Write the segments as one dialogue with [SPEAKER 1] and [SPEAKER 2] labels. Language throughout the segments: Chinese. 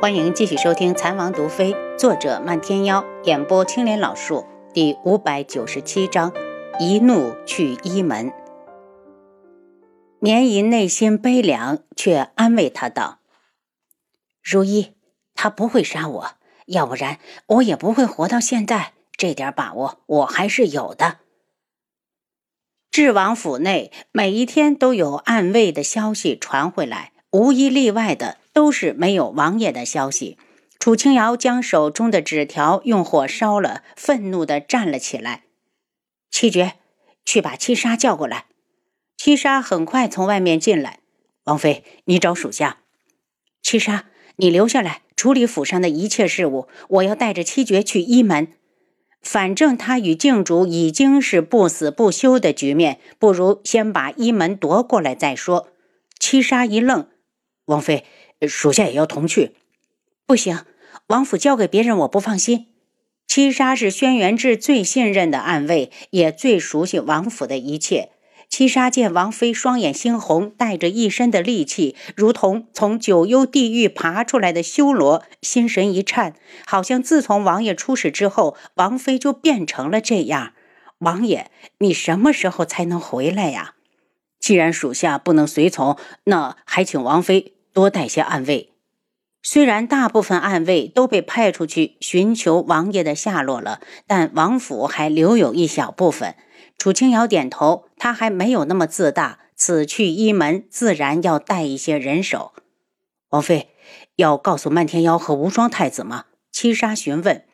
[SPEAKER 1] 欢迎继续收听《残王毒妃》，作者漫天妖，演播青莲老树，第五百九十七章：一怒去一门。绵姨内心悲凉，却安慰他道：“如一，他不会杀我，要不然我也不会活到现在。这点把握我还是有的。”智王府内每一天都有暗卫的消息传回来，无一例外的。都是没有王爷的消息。楚清瑶将手中的纸条用火烧了，愤怒地站了起来。七绝，去把七杀叫过来。七杀很快从外面进来。王妃，你找属下。七杀，你留下来处理府上的一切事务。我要带着七绝去一门。反正他与静主已经是不死不休的局面，不如先把一门夺过来再说。七杀一愣，王妃。属下也要同去，不行，王府交给别人我不放心。七杀是轩辕志最信任的暗卫，也最熟悉王府的一切。七杀见王妃双眼猩红，带着一身的戾气，如同从九幽地狱爬出来的修罗，心神一颤，好像自从王爷出事之后，王妃就变成了这样。王爷，你什么时候才能回来呀？既然属下不能随从，那还请王妃。多带些暗卫，虽然大部分暗卫都被派出去寻求王爷的下落了，但王府还留有一小部分。楚清瑶点头，他还没有那么自大，此去一门自然要带一些人手。王妃要告诉漫天妖和无双太子吗？七杀询问。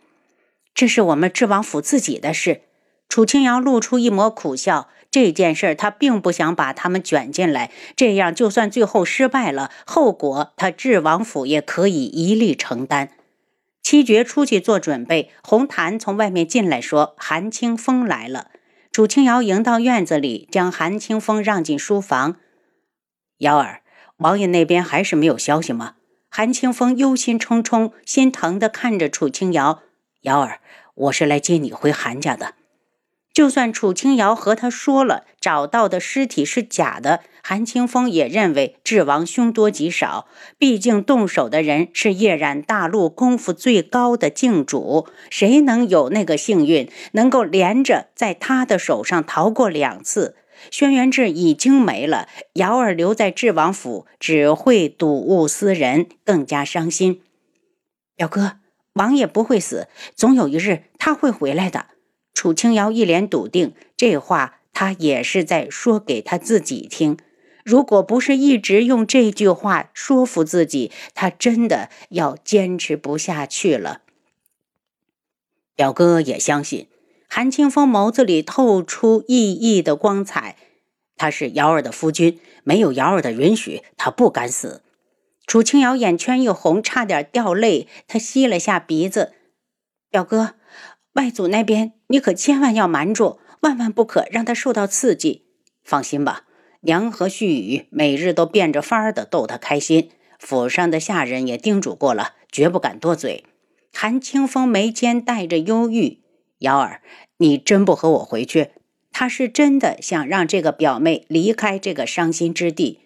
[SPEAKER 1] 这是我们智王府自己的事。楚清瑶露出一抹苦笑。这件事他并不想把他们卷进来，这样就算最后失败了，后果他智王府也可以一力承担。七绝出去做准备，红檀从外面进来，说：“韩清风来了。”楚清瑶迎到院子里，将韩清风让进书房。瑶儿，王爷那边还是没有消息吗？韩清风忧心忡忡，心疼地看着楚清瑶。瑶儿，我是来接你回韩家的。就算楚清瑶和他说了找到的尸体是假的，韩清风也认为智王凶多吉少。毕竟动手的人是夜染大陆功夫最高的境主，谁能有那个幸运，能够连着在他的手上逃过两次？轩辕志已经没了，瑶儿留在智王府只会睹物思人，更加伤心。表哥，王爷不会死，总有一日他会回来的。楚清瑶一脸笃定，这话他也是在说给他自己听。如果不是一直用这句话说服自己，他真的要坚持不下去了。表哥也相信。韩清风眸子里透出熠熠的光彩。他是瑶儿的夫君，没有瑶儿的允许，他不敢死。楚清瑶眼圈一红，差点掉泪。他吸了下鼻子，表哥。外祖那边，你可千万要瞒住，万万不可让他受到刺激。放心吧，娘和旭宇每日都变着法儿的逗他开心。府上的下人也叮嘱过了，绝不敢多嘴。韩清风眉间带着忧郁：“瑶儿，你真不和我回去？”他是真的想让这个表妹离开这个伤心之地。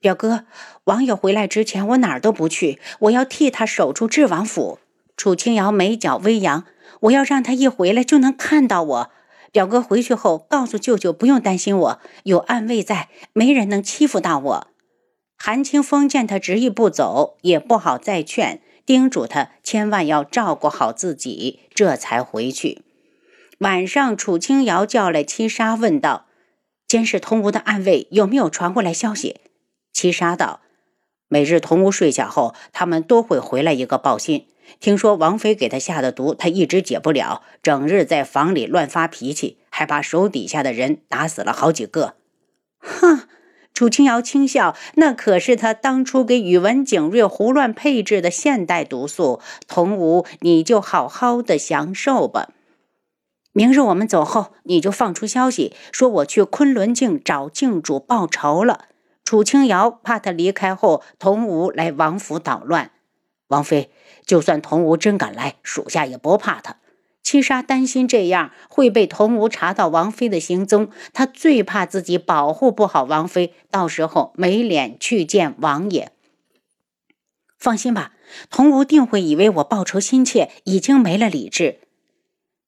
[SPEAKER 1] 表哥，王爷回来之前，我哪儿都不去，我要替他守住智王府。楚清瑶眉角微扬。我要让他一回来就能看到我。表哥回去后告诉舅舅，不用担心我，有暗卫在，没人能欺负到我。韩清风见他执意不走，也不好再劝，叮嘱他千万要照顾好自己，这才回去。晚上，楚清瑶叫来七杀，问道：“监视童无的暗卫有没有传过来消息？”七杀道：“每日童无睡下后，他们都会回来一个报信。”听说王妃给他下的毒，他一直解不了，整日在房里乱发脾气，还把手底下的人打死了好几个。哼，楚清瑶轻笑，那可是他当初给宇文景睿胡乱配置的现代毒素。童无，你就好好的享受吧。明日我们走后，你就放出消息，说我去昆仑镜找镜主报仇了。楚清瑶怕他离开后，童无来王府捣乱。王妃，就算童无真敢来，属下也不怕他。七杀担心这样会被童无查到王妃的行踪，他最怕自己保护不好王妃，到时候没脸去见王爷。放心吧，童无定会以为我报仇心切，已经没了理智。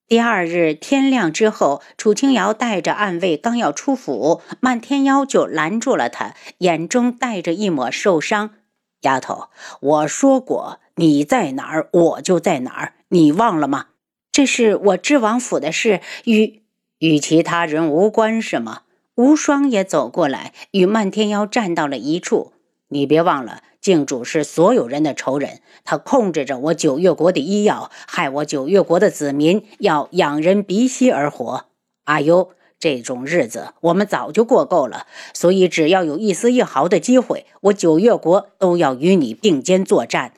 [SPEAKER 1] 第二日天亮之后，楚清瑶带着暗卫刚要出府，漫天妖就拦住了他，眼中带着一抹受伤。丫头，我说过你在哪儿，我就在哪儿，你忘了吗？这是我知王府的事，与与其他人无关，是吗？无双也走过来，与漫天妖站到了一处。你别忘了。靖主是所有人的仇人，他控制着我九月国的医药，害我九月国的子民要仰人鼻息而活。阿优，这种日子我们早就过够了，所以只要有一丝一毫的机会，我九月国都要与你并肩作战，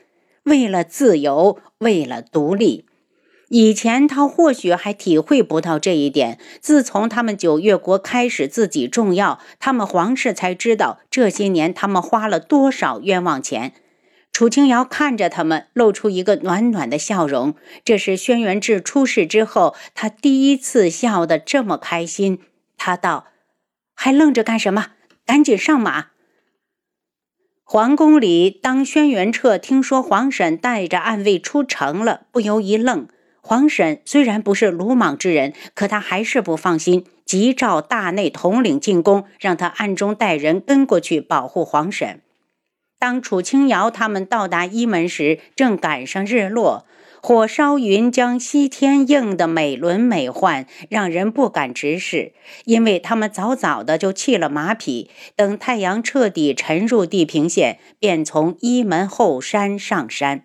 [SPEAKER 1] 为了自由，为了独立。以前他或许还体会不到这一点，自从他们九月国开始自己重要，他们皇室才知道这些年他们花了多少冤枉钱。楚清瑶看着他们，露出一个暖暖的笑容。这是轩辕志出事之后，他第一次笑得这么开心。他道：“还愣着干什么？赶紧上马！”皇宫里，当轩辕彻听说皇婶带着暗卫出城了，不由一愣。皇婶虽然不是鲁莽之人，可他还是不放心，急召大内统领进宫，让他暗中带人跟过去保护皇婶。当楚清瑶他们到达一门时，正赶上日落，火烧云将西天映得美轮美奂，让人不敢直视。因为他们早早的就弃了马匹，等太阳彻底沉入地平线，便从一门后山上山。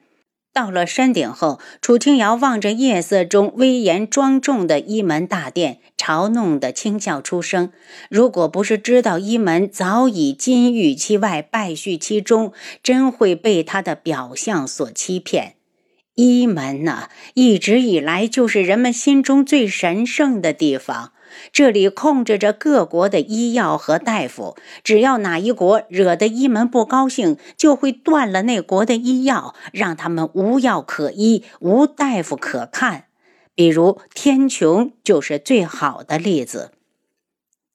[SPEAKER 1] 到了山顶后，楚清瑶望着夜色中威严庄重的一门大殿，嘲弄的轻笑出声。如果不是知道一门早已金玉其外，败絮其中，真会被他的表象所欺骗。一门呢，一直以来就是人们心中最神圣的地方。这里控制着各国的医药和大夫，只要哪一国惹得一门不高兴，就会断了那国的医药，让他们无药可医，无大夫可看。比如天穹就是最好的例子。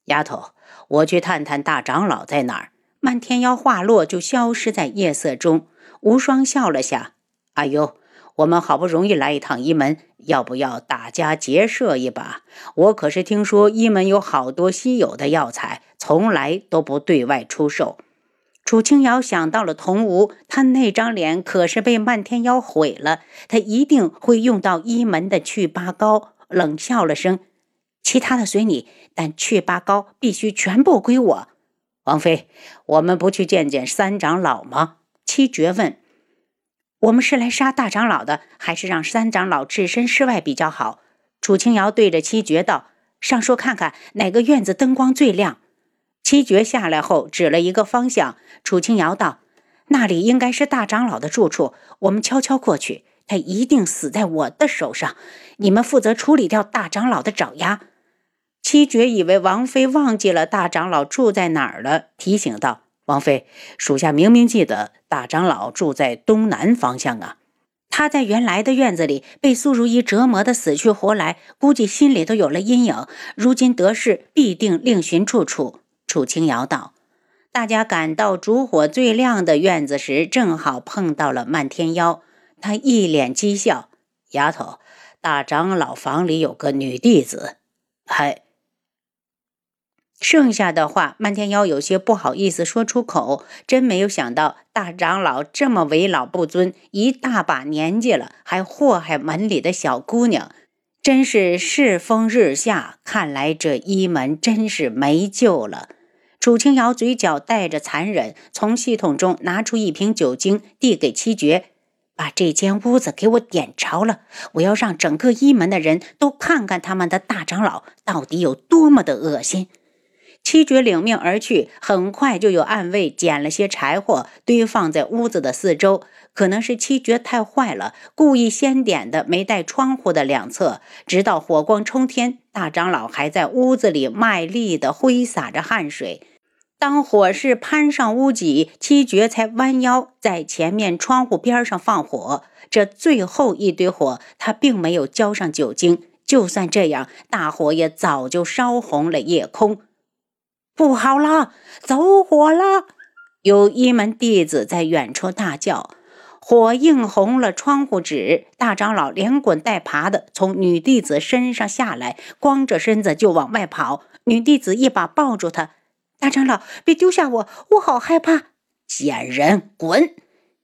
[SPEAKER 1] 丫头，我去探探大长老在哪儿。漫天妖话落，就消失在夜色中。无双笑了下，阿优。我们好不容易来一趟一门，要不要大家结社一把？我可是听说一门有好多稀有的药材，从来都不对外出售。楚清瑶想到了童无，他那张脸可是被漫天妖毁了，他一定会用到一门的祛疤膏。冷笑了声，其他的随你，但祛疤膏必须全部归我。王妃，我们不去见见三长老吗？七绝问。我们是来杀大长老的，还是让三长老置身事外比较好？楚清瑶对着七绝道：“上说看看哪个院子灯光最亮。”七绝下来后指了一个方向。楚清瑶道：“那里应该是大长老的住处，我们悄悄过去，他一定死在我的手上。你们负责处理掉大长老的爪牙。”七绝以为王妃忘记了大长老住在哪儿了，提醒道。王妃，属下明明记得大长老住在东南方向啊！他在原来的院子里被苏如意折磨得死去活来，估计心里都有了阴影。如今得势，必定另寻住处。楚青瑶道：“大家赶到烛火最亮的院子时，正好碰到了漫天妖。他一脸讥笑：‘丫头，大长老房里有个女弟子，还……’”剩下的话，漫天妖有些不好意思说出口。真没有想到，大长老这么为老不尊，一大把年纪了，还祸害门里的小姑娘，真是世风日下。看来这一门真是没救了。楚清瑶嘴角带着残忍，从系统中拿出一瓶酒精，递给七绝：“把这间屋子给我点着了，我要让整个一门的人都看看他们的大长老到底有多么的恶心。”七绝领命而去，很快就有暗卫捡了些柴火堆放在屋子的四周。可能是七绝太坏了，故意先点的没带窗户的两侧，直到火光冲天，大长老还在屋子里卖力地挥洒着汗水。当火势攀上屋脊，七绝才弯腰在前面窗户边上放火。这最后一堆火，他并没有浇上酒精，就算这样，大火也早就烧红了夜空。不好了，走火了！有一门弟子在远处大叫。火映红了窗户纸，大长老连滚带爬的从女弟子身上下来，光着身子就往外跑。女弟子一把抱住他：“大长老，别丢下我，我好害怕！”
[SPEAKER 2] 贱人，滚！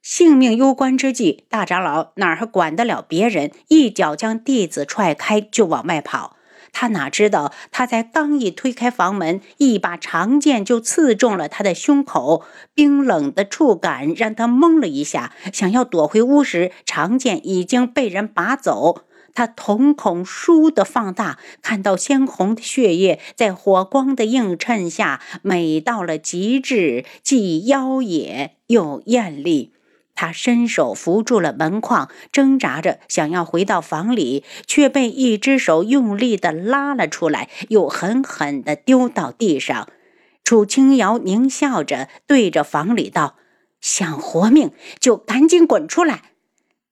[SPEAKER 1] 性命攸关之际，大长老哪还管得了别人？一脚将弟子踹开，就往外跑。他哪知道，他才刚一推开房门，一把长剑就刺中了他的胸口。冰冷的触感让他懵了一下，想要躲回屋时，长剑已经被人拔走。他瞳孔倏地放大，看到鲜红的血液在火光的映衬下，美到了极致，既妖冶又艳丽。他伸手扶住了门框，挣扎着想要回到房里，却被一只手用力地拉了出来，又狠狠地丢到地上。楚清瑶狞笑着对着房里道：“想活命就赶紧滚出来！”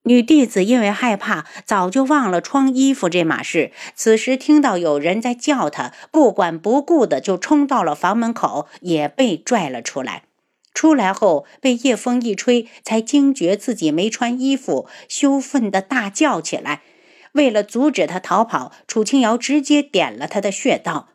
[SPEAKER 1] 女弟子因为害怕，早就忘了穿衣服这码事。此时听到有人在叫她，不管不顾的就冲到了房门口，也被拽了出来。出来后被夜风一吹，才惊觉自己没穿衣服，羞愤地大叫起来。为了阻止他逃跑，楚清瑶直接点了他的穴道。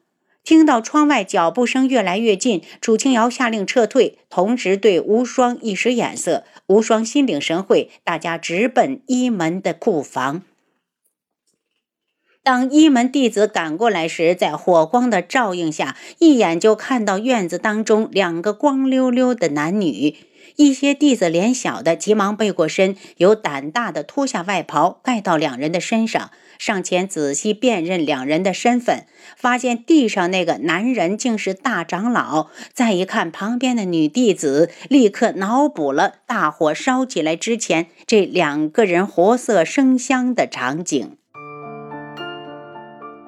[SPEAKER 1] 听到窗外脚步声越来越近，楚清瑶下令撤退，同时对无双一使眼色。无双心领神会，大家直奔一门的库房。当一门弟子赶过来时，在火光的照映下，一眼就看到院子当中两个光溜溜的男女。一些弟子脸小的急忙背过身，有胆大的脱下外袍盖到两人的身上，上前仔细辨认两人的身份，发现地上那个男人竟是大长老。再一看旁边的女弟子，立刻脑补了大火烧起来之前这两个人活色生香的场景。